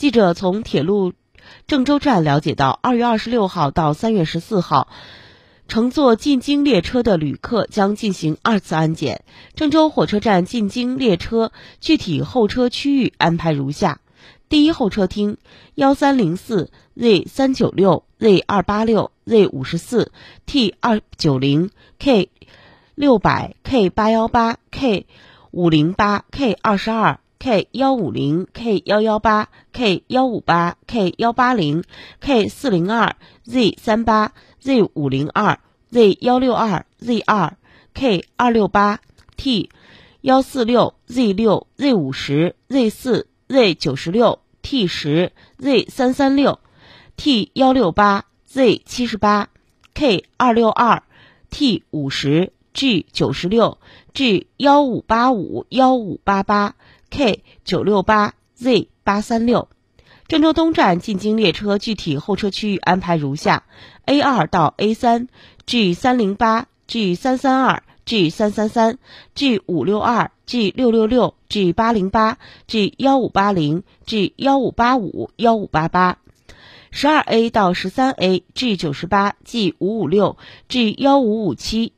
记者从铁路郑州站了解到，二月二十六号到三月十四号，乘坐进京列车的旅客将进行二次安检。郑州火车站进京列车具体候车区域安排如下：第一候车厅幺三零四 Z 三九六 Z 二八六 Z 五十四 T 二九零 K 六百 K 八幺八 K 五零八 K 二十二。K 幺五零 K 幺幺八 K 幺五八 K 幺八零 K 四零二 Z 三八 Z 五零二 Z 幺六二 Z 二 K 二六八 T 幺四六 Z 六 Z 五十 Z 四 Z 九十六 T 十 Z 三三六 T 幺六八 Z 七十八 K 二六二 T 五十。G 九十六 G 幺五八五幺五八八 K 九六八 Z 八三六，郑州东站进京列车具体候车区域安排如下：A 二到 A 三，G 三零八、G 三三二、G 三三三、G 五六二、G 六六六、G 八零八、G 幺五八零、G 幺五八五、幺五八八。十二 A 到十三 A，G 九十八、G 五五六、G 幺五五七、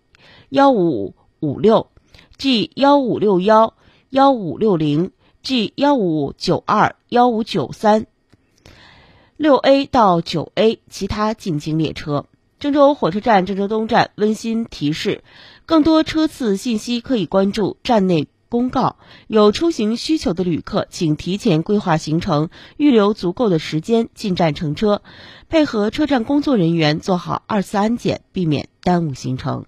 幺五五六、G 幺五六幺。幺五六零 G 幺五九二幺五九三六 A 到九 A 其他进京列车。郑州火车站郑州东站温馨提示：更多车次信息可以关注站内公告。有出行需求的旅客，请提前规划行程，预留足够的时间进站乘车，配合车站工作人员做好二次安检，避免耽误行程。